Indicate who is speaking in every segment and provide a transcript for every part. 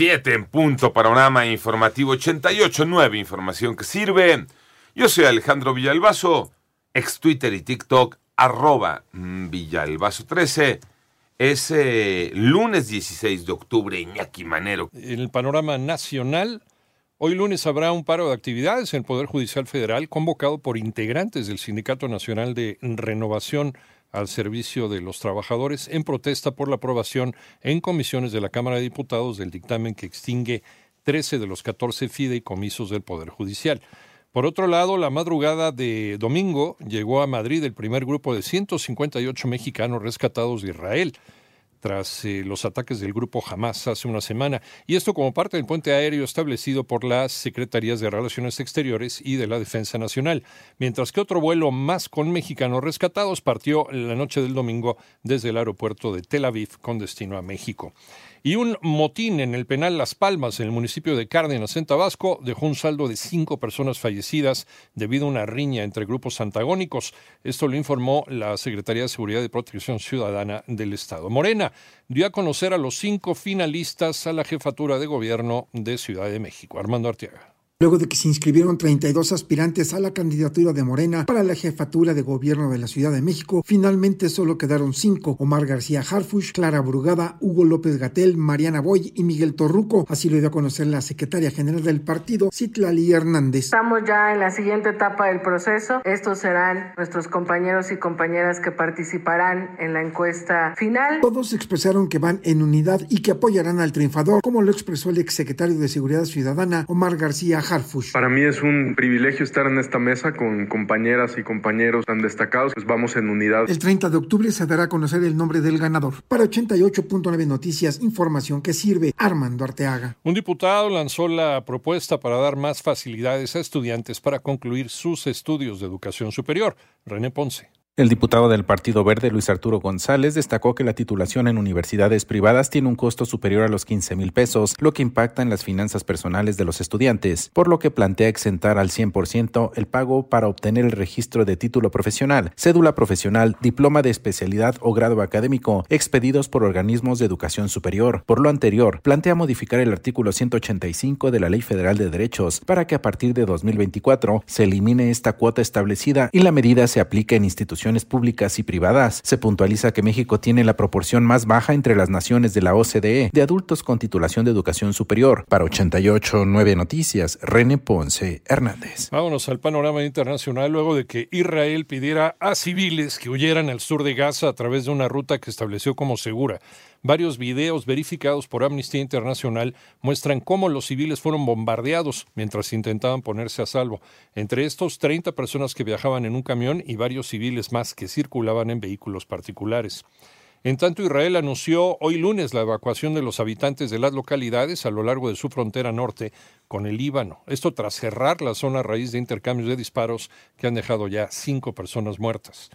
Speaker 1: 7 en punto, panorama informativo 88.9, información que sirve. Yo soy Alejandro Villalbazo, ex Twitter y TikTok, arroba Villalbazo13. Es eh, lunes 16 de octubre, Iñaki Manero.
Speaker 2: En el panorama nacional, hoy lunes habrá un paro de actividades en el Poder Judicial Federal convocado por integrantes del Sindicato Nacional de Renovación al servicio de los trabajadores en protesta por la aprobación en comisiones de la Cámara de Diputados del dictamen que extingue 13 de los 14 fideicomisos del Poder Judicial. Por otro lado, la madrugada de domingo llegó a Madrid el primer grupo de 158 mexicanos rescatados de Israel tras eh, los ataques del grupo Hamas hace una semana, y esto como parte del puente aéreo establecido por las Secretarías de Relaciones Exteriores y de la Defensa Nacional, mientras que otro vuelo más con mexicanos rescatados partió la noche del domingo desde el aeropuerto de Tel Aviv con destino a México. Y un motín en el penal Las Palmas, en el municipio de Cárdenas, en Tabasco, dejó un saldo de cinco personas fallecidas debido a una riña entre grupos antagónicos. Esto lo informó la Secretaría de Seguridad y Protección Ciudadana del Estado. Morena dio a conocer a los cinco finalistas a la jefatura de gobierno de Ciudad de México. Armando Arteaga
Speaker 3: luego de que se inscribieron 32 aspirantes a la candidatura de Morena para la jefatura de gobierno de la Ciudad de México, finalmente solo quedaron cinco, Omar García Harfush, Clara Brugada, Hugo López Gatel, Mariana Boy y Miguel Torruco, así lo dio a conocer la secretaria general del partido, Citlali Hernández.
Speaker 4: Estamos ya en la siguiente etapa del proceso, estos serán nuestros compañeros y compañeras que participarán en la encuesta final.
Speaker 3: Todos expresaron que van en unidad y que apoyarán al triunfador, como lo expresó el exsecretario de Seguridad Ciudadana, Omar García
Speaker 5: para mí es un privilegio estar en esta mesa con compañeras y compañeros tan destacados, pues vamos en unidad.
Speaker 3: El 30 de octubre se dará a conocer el nombre del ganador. Para 88.9 Noticias, información que sirve Armando Arteaga.
Speaker 2: Un diputado lanzó la propuesta para dar más facilidades a estudiantes para concluir sus estudios de educación superior. René Ponce.
Speaker 6: El diputado del Partido Verde, Luis Arturo González, destacó que la titulación en universidades privadas tiene un costo superior a los 15 mil pesos, lo que impacta en las finanzas personales de los estudiantes, por lo que plantea exentar al 100% el pago para obtener el registro de título profesional, cédula profesional, diploma de especialidad o grado académico, expedidos por organismos de educación superior. Por lo anterior, plantea modificar el artículo 185 de la Ley Federal de Derechos para que a partir de 2024 se elimine esta cuota establecida y la medida se aplique en instituciones públicas y privadas. Se puntualiza que México tiene la proporción más baja entre las naciones de la OCDE de adultos con titulación de educación superior. Para 88.9 Noticias, René Ponce Hernández.
Speaker 2: Vámonos al panorama internacional luego de que Israel pidiera a civiles que huyeran al sur de Gaza a través de una ruta que estableció como segura. Varios videos verificados por Amnistía Internacional muestran cómo los civiles fueron bombardeados mientras intentaban ponerse a salvo. Entre estos, 30 personas que viajaban en un camión y varios civiles más que circulaban en vehículos particulares. En tanto, Israel anunció hoy lunes la evacuación de los habitantes de las localidades a lo largo de su frontera norte con el Líbano. Esto tras cerrar la zona a raíz de intercambios de disparos que han dejado ya cinco personas muertas.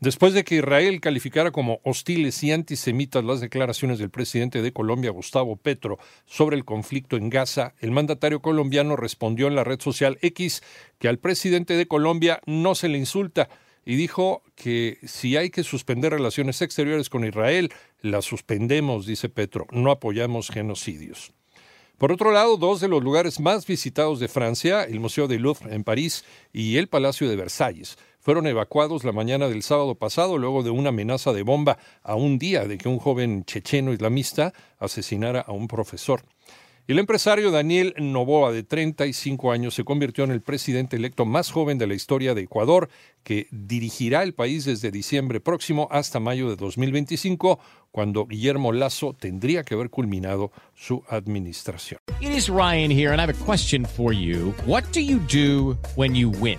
Speaker 2: Después de que Israel calificara como hostiles y antisemitas las declaraciones del presidente de Colombia, Gustavo Petro, sobre el conflicto en Gaza, el mandatario colombiano respondió en la red social X que al presidente de Colombia no se le insulta y dijo que si hay que suspender relaciones exteriores con Israel, las suspendemos, dice Petro, no apoyamos genocidios. Por otro lado, dos de los lugares más visitados de Francia, el Museo del Louvre en París y el Palacio de Versalles, fueron evacuados la mañana del sábado pasado luego de una amenaza de bomba a un día de que un joven checheno islamista asesinara a un profesor. El empresario Daniel Novoa, de 35 años, se convirtió en el presidente electo más joven de la historia de Ecuador, que dirigirá el país desde diciembre próximo hasta mayo de 2025, cuando Guillermo Lazo tendría que haber culminado su administración.
Speaker 7: It is Ryan here, and I have a question for you. What do you do when you win?